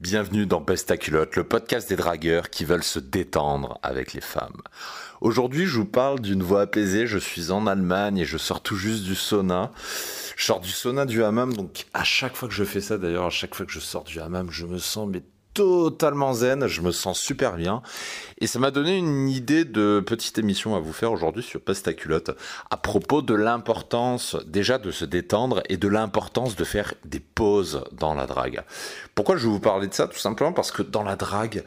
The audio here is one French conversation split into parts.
Bienvenue dans Besta Culotte, le podcast des dragueurs qui veulent se détendre avec les femmes. Aujourd'hui, je vous parle d'une voix apaisée. Je suis en Allemagne et je sors tout juste du sauna. Je sors du sauna du hammam, donc à chaque fois que je fais ça, d'ailleurs, à chaque fois que je sors du hammam, je me sens mais totalement zen, je me sens super bien. Et ça m'a donné une idée de petite émission à vous faire aujourd'hui sur Pasta Culotte à propos de l'importance déjà de se détendre et de l'importance de faire des pauses dans la drague. Pourquoi je vais vous parler de ça Tout simplement parce que dans la drague,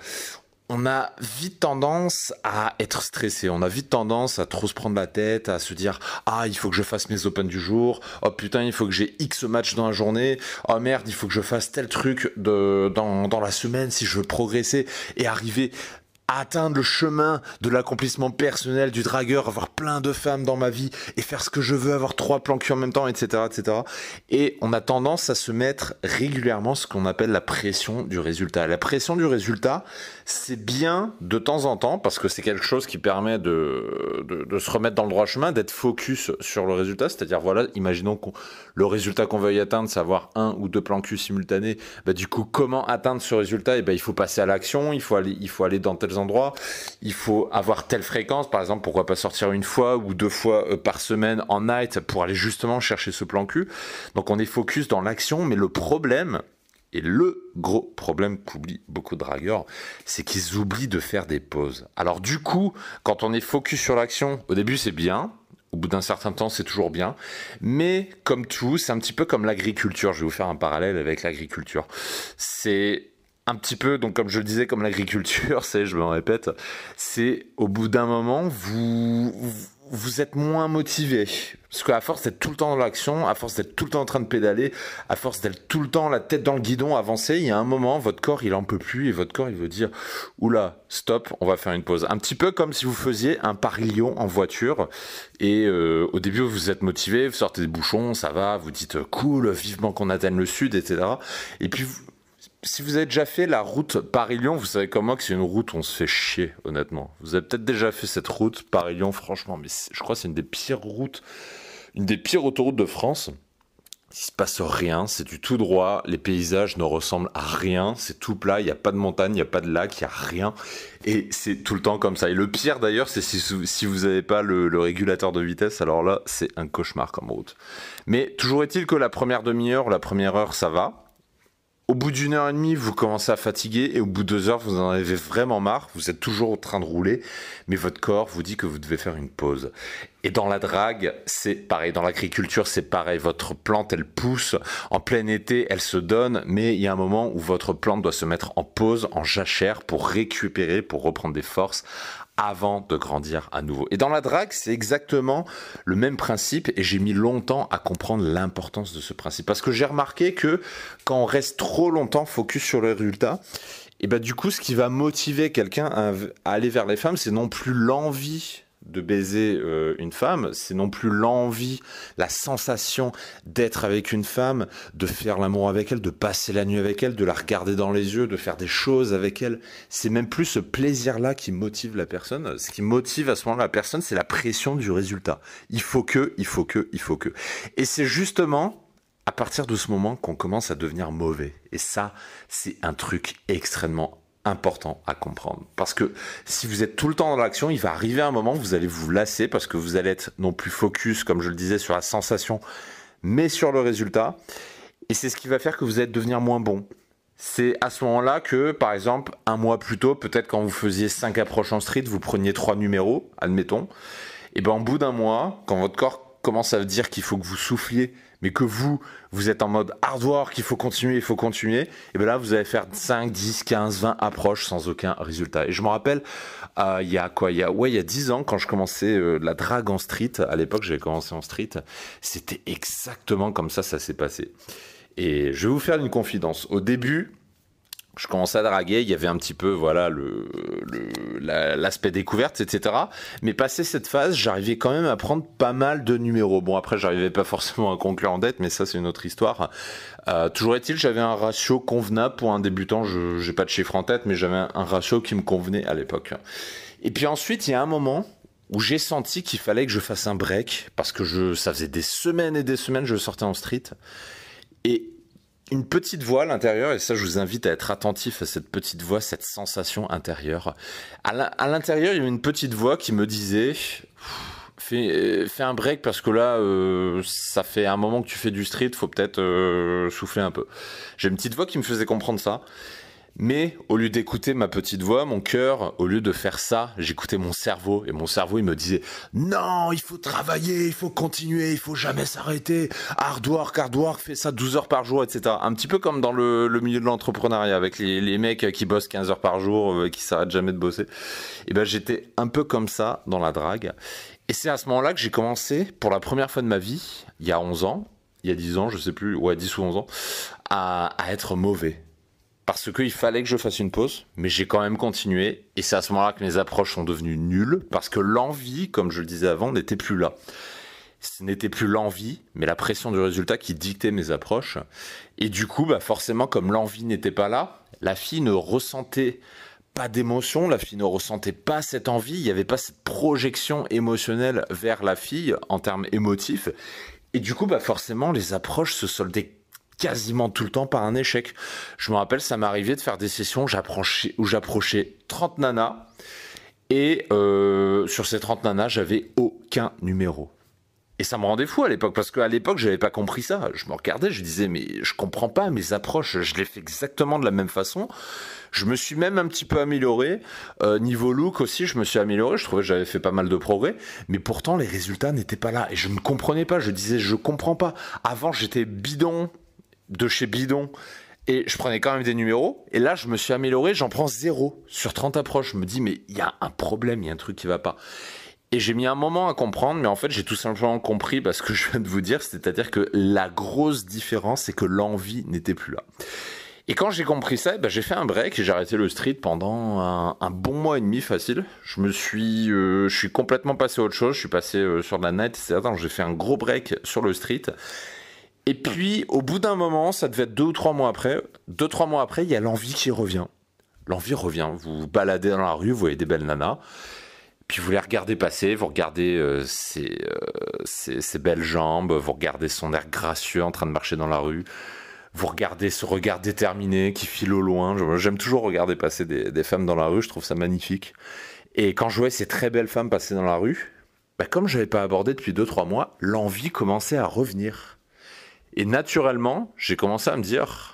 on a vite tendance à être stressé, on a vite tendance à trop se prendre la tête, à se dire ah il faut que je fasse mes open du jour, oh putain il faut que j'ai X match dans la journée, oh merde il faut que je fasse tel truc de, dans, dans la semaine si je veux progresser et arriver atteindre le chemin de l'accomplissement personnel du dragueur, avoir plein de femmes dans ma vie et faire ce que je veux, avoir trois plans cul en même temps, etc., etc. Et on a tendance à se mettre régulièrement ce qu'on appelle la pression du résultat. La pression du résultat, c'est bien de temps en temps parce que c'est quelque chose qui permet de, de, se remettre dans le droit chemin, d'être focus sur le résultat. C'est-à-dire, voilà, imaginons que le résultat qu'on veuille atteindre, savoir un ou deux plans cul simultanés. Bah, du coup, comment atteindre ce résultat? Et eh ben, il faut passer à l'action, il faut aller, il faut aller dans tel endroits, il faut avoir telle fréquence, par exemple, pourquoi pas sortir une fois ou deux fois euh, par semaine en night pour aller justement chercher ce plan cul. Donc on est focus dans l'action, mais le problème, et le gros problème qu'oublient beaucoup de dragueurs, c'est qu'ils oublient de faire des pauses. Alors du coup, quand on est focus sur l'action, au début c'est bien, au bout d'un certain temps, c'est toujours bien. Mais comme tout, c'est un petit peu comme l'agriculture. Je vais vous faire un parallèle avec l'agriculture. C'est un petit peu, donc comme je le disais, comme l'agriculture, c'est, je me répète, c'est au bout d'un moment, vous, êtes moins motivé. Parce qu'à force d'être tout le temps dans l'action, à force d'être tout le temps en train de pédaler, à force d'être tout le temps la tête dans le guidon, avancer, il y a un moment, votre corps, il en peut plus et votre corps, il veut dire, oula, stop, on va faire une pause. Un petit peu comme si vous faisiez un Paris-Lyon en voiture et euh, au début, vous êtes motivé, vous sortez des bouchons, ça va, vous dites, cool, vivement qu'on atteigne le sud, etc. Et puis, si vous avez déjà fait la route Paris-Lyon, vous savez comment que c'est une route où on se fait chier, honnêtement. Vous avez peut-être déjà fait cette route Paris-Lyon, franchement, mais je crois que c'est une des pires routes, une des pires autoroutes de France. Il se passe rien, c'est du tout droit, les paysages ne ressemblent à rien, c'est tout plat, il n'y a pas de montagne, il n'y a pas de lac, il n'y a rien, et c'est tout le temps comme ça. Et le pire d'ailleurs, c'est si, vous n'avez pas le, le, régulateur de vitesse, alors là, c'est un cauchemar comme route. Mais toujours est-il que la première demi-heure, la première heure, ça va, au bout d'une heure et demie, vous commencez à fatiguer et au bout de deux heures, vous en avez vraiment marre. Vous êtes toujours en train de rouler, mais votre corps vous dit que vous devez faire une pause. Et dans la drague, c'est pareil. Dans l'agriculture, c'est pareil. Votre plante, elle pousse. En plein été, elle se donne, mais il y a un moment où votre plante doit se mettre en pause, en jachère, pour récupérer, pour reprendre des forces avant de grandir à nouveau. Et dans la drague, c'est exactement le même principe et j'ai mis longtemps à comprendre l'importance de ce principe. Parce que j'ai remarqué que quand on reste trop longtemps focus sur le résultat, et ben du coup, ce qui va motiver quelqu'un à, à aller vers les femmes, c'est non plus l'envie de baiser euh, une femme, c'est non plus l'envie, la sensation d'être avec une femme, de faire l'amour avec elle, de passer la nuit avec elle, de la regarder dans les yeux, de faire des choses avec elle. C'est même plus ce plaisir-là qui motive la personne. Ce qui motive à ce moment-là la personne, c'est la pression du résultat. Il faut que, il faut que, il faut que. Et c'est justement à partir de ce moment qu'on commence à devenir mauvais. Et ça, c'est un truc extrêmement important à comprendre. Parce que si vous êtes tout le temps dans l'action, il va arriver un moment où vous allez vous lasser parce que vous allez être non plus focus, comme je le disais, sur la sensation, mais sur le résultat. Et c'est ce qui va faire que vous allez devenir moins bon. C'est à ce moment-là que, par exemple, un mois plus tôt, peut-être quand vous faisiez 5 approches en street, vous preniez 3 numéros, admettons. Et ben, au bout d'un mois, quand votre corps commence à dire qu'il faut que vous souffliez mais que vous, vous êtes en mode hard work, il faut continuer, il faut continuer, et bien là, vous allez faire 5, 10, 15, 20 approches sans aucun résultat. Et je me rappelle, euh, il y a quoi il y a, Ouais, il y a 10 ans, quand je commençais euh, la drague en street, à l'époque, j'avais commencé en street, c'était exactement comme ça, ça s'est passé. Et je vais vous faire une confidence. Au début, je commençais à draguer, il y avait un petit peu voilà l'aspect découverte, etc. Mais passé cette phase, j'arrivais quand même à prendre pas mal de numéros. Bon après, j'arrivais pas forcément à conclure en dette, mais ça c'est une autre histoire. Euh, toujours est-il, j'avais un ratio convenable pour un débutant. Je j'ai pas de chiffre en tête, mais j'avais un, ratio qui me convenait à l'époque. Et puis ensuite, il y a un moment où j'ai senti qu'il fallait que je fasse un break parce que je ça faisait des semaines et des semaines je sortais en street et une petite voix à l'intérieur, et ça je vous invite à être attentif à cette petite voix, cette sensation intérieure. À l'intérieur, il y avait une petite voix qui me disait fais, fais un break parce que là, euh, ça fait un moment que tu fais du street, faut peut-être euh, souffler un peu. J'ai une petite voix qui me faisait comprendre ça. Mais au lieu d'écouter ma petite voix, mon cœur, au lieu de faire ça, j'écoutais mon cerveau et mon cerveau il me disait non, il faut travailler, il faut continuer, il faut jamais s'arrêter. Hard work, hard work, fais ça 12 heures par jour, etc. Un petit peu comme dans le, milieu de l'entrepreneuriat avec les, mecs qui bossent 15 heures par jour, euh, qui s'arrêtent jamais de bosser. Et ben j'étais un peu comme ça dans la drague. Et c'est à ce moment-là que j'ai commencé pour la première fois de ma vie, il y a 11 ans, il y a 10 ans, je sais plus, ouais 10 ou 11 ans, à être mauvais parce qu'il fallait que je fasse une pause, mais j'ai quand même continué. Et c'est à ce moment-là que mes approches sont devenues nulles, parce que l'envie, comme je le disais avant, n'était plus là. Ce n'était plus l'envie, mais la pression du résultat qui dictait mes approches. Et du coup, bah forcément, comme l'envie n'était pas là, la fille ne ressentait pas d'émotion, la fille ne ressentait pas cette envie, il n'y avait pas cette projection émotionnelle vers la fille en termes émotifs. Et du coup, bah forcément, les approches se soldaient quasiment tout le temps par un échec. Je me rappelle, ça m'arrivait de faire des sessions où j'approchais 30 nanas et euh, sur ces 30 nanas, j'avais aucun numéro. Et ça me rendait fou à l'époque, parce qu'à l'époque, j'avais pas compris ça. Je me regardais, je disais, mais je comprends pas mes approches, je les fais exactement de la même façon. Je me suis même un petit peu amélioré. Euh, niveau look aussi, je me suis amélioré. Je trouvais que j'avais fait pas mal de progrès. Mais pourtant, les résultats n'étaient pas là. Et je ne comprenais pas. Je disais, je comprends pas. Avant, j'étais bidon, de chez Bidon et je prenais quand même des numéros. Et là, je me suis amélioré, j'en prends zéro sur 30 approches. Je me dis, mais il y a un problème, il y a un truc qui va pas. Et j'ai mis un moment à comprendre, mais en fait, j'ai tout simplement compris parce que je viens de vous dire, c'est-à-dire que la grosse différence, c'est que l'envie n'était plus là. Et quand j'ai compris ça, ben j'ai fait un break et j'ai arrêté le street pendant un, bon mois et demi facile. Je me suis, euh, je suis complètement passé à autre chose. Je suis passé euh, sur la net, etc. J'ai fait un gros break sur le street. Et puis, au bout d'un moment, ça devait être deux ou trois mois après, deux, trois mois après, il y a l'envie qui revient. L'envie revient. Vous vous baladez dans la rue, vous voyez des belles nanas, puis vous les regardez passer, vous regardez euh, ses, euh, belles jambes, vous regardez son air gracieux en train de marcher dans la rue, vous regardez ce regard déterminé qui file au loin. J'aime toujours regarder passer des, femmes dans la rue, je trouve ça magnifique. Et quand je voyais ces très belles femmes passer dans la rue, bah, comme je n'avais pas abordé depuis deux, trois mois, l'envie commençait à revenir. Et naturellement, j'ai commencé à me dire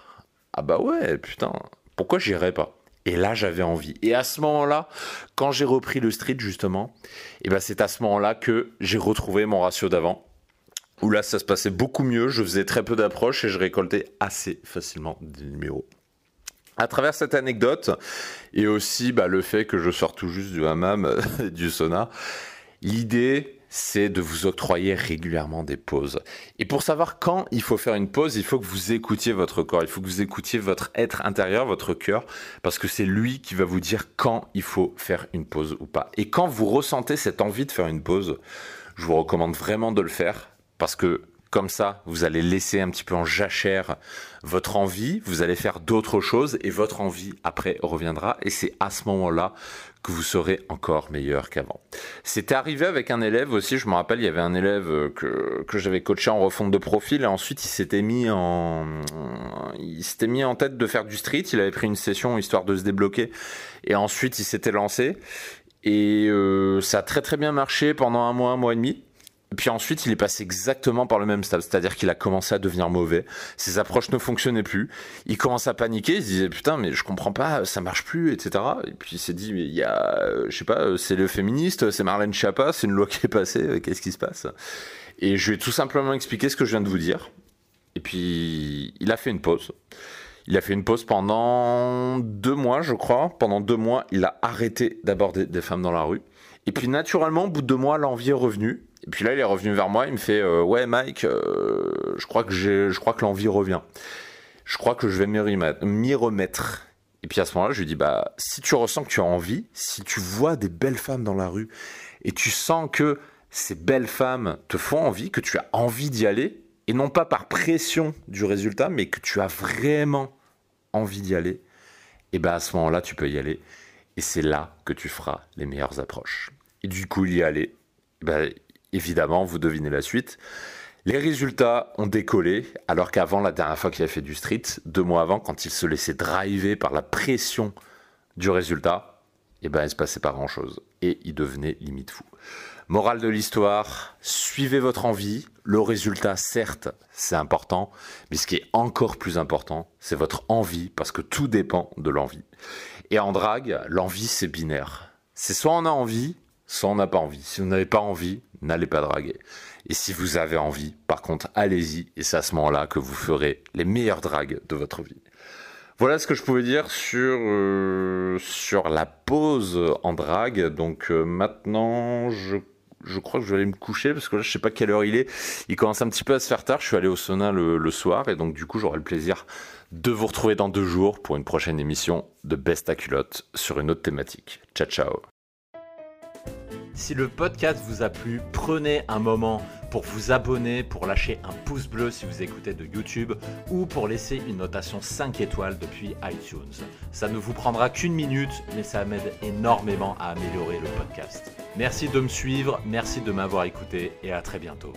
ah bah ouais, putain, pourquoi j'irais pas? Et là, j'avais envie. Et à ce moment-là, quand j'ai repris le street, justement, et ben c'est à ce moment-là que j'ai retrouvé mon ratio d'avant. Où là, ça se passait beaucoup mieux. Je faisais très peu d'approches et je récoltais assez facilement des numéros. À travers cette anecdote, et aussi bah, le fait que je sors tout juste du hammam, du sauna, l'idée, c'est de vous octroyer régulièrement des pauses. Et pour savoir quand il faut faire une pause, il faut que vous écoutiez votre corps, il faut que vous écoutiez votre être intérieur, votre cœur, parce que c'est lui qui va vous dire quand il faut faire une pause ou pas. Et quand vous ressentez cette envie de faire une pause, je vous recommande vraiment de le faire, parce que comme ça, vous allez laisser un petit peu en jachère votre envie, vous allez faire d'autres choses et votre envie après reviendra et c'est à ce moment-là que vous serez encore meilleur qu'avant. C'était arrivé avec un élève aussi, je me rappelle, il y avait un élève que, que j'avais coaché en refonte de profil et ensuite il s'était mis en il s'était mis en tête de faire du street, il avait pris une session histoire de se débloquer et ensuite il s'était lancé et euh, ça a très très bien marché pendant un mois, un mois et demi. Puis ensuite, il est passé exactement par le même stade, c'est-à-dire qu'il a commencé à devenir mauvais. Ses approches ne fonctionnaient plus. Il commence à paniquer. Il se disait putain, mais je comprends pas, ça marche plus, etc. Et puis il s'est dit, mais il y a, je sais pas, c'est le féministe, c'est Marlène Schiappa, c'est une loi qui est passée. Qu'est-ce qui se passe? Et je lui ai tout simplement expliqué ce que je viens de vous dire. Et puis il a fait une pause. Il a fait une pause pendant deux mois, je crois. Pendant deux mois, il a arrêté d'aborder des femmes dans la rue. Et puis naturellement, au bout de deux mois, l'envie est revenue. Et puis là, il est revenu vers moi, il me fait euh, ouais Mike, euh, je crois que je crois que l'envie revient. Je crois que je vais m'y remettre. Et puis à ce moment-là, je lui dis, bah, si tu ressens que tu as envie, si tu vois des belles femmes dans la rue et tu sens que ces belles femmes te font envie, que tu as envie d'y aller, et non pas par pression du résultat, mais que tu as vraiment envie d'y aller, et bien à ce moment-là, tu peux y aller. Et c'est là que tu feras les meilleures approches. Et du coup, il y aller. Ben, évidemment, vous devinez la suite. Les résultats ont décollé, alors qu'avant, la dernière fois qu'il a fait du street, deux mois avant, quand il se laissait driver par la pression du résultat, et ben, il se passait pas grand-chose. Et il devenait limite fou. Morale de l'histoire, suivez votre envie. Le résultat, certes, c'est important, mais ce qui est encore plus important, c'est votre envie, parce que tout dépend de l'envie. Et en drague, l'envie, c'est binaire. C'est soit on a envie, soit on n'a pas envie. Si vous n'avez pas envie, n'allez pas draguer. Et si vous avez envie, par contre, allez-y, et c'est à ce moment-là que vous ferez les meilleures dragues de votre vie. Voilà ce que je pouvais dire sur, euh, la pause en drague. Donc euh, maintenant, je je crois que je vais aller me coucher parce que là, je sais pas quelle heure il est. Il commence un petit peu à se faire tard. Je suis allé au sauna le, soir et donc, du coup, j'aurai le plaisir de vous retrouver dans deux jours pour une prochaine émission de Best à culotte sur une autre thématique. Ciao, ciao. Si le podcast vous a plu, prenez un moment pour vous abonner, pour lâcher un pouce bleu si vous écoutez de YouTube ou pour laisser une notation 5 étoiles depuis iTunes. Ça ne vous prendra qu'une minute, mais ça m'aide énormément à améliorer le podcast. Merci de me suivre, merci de m'avoir écouté et à très bientôt.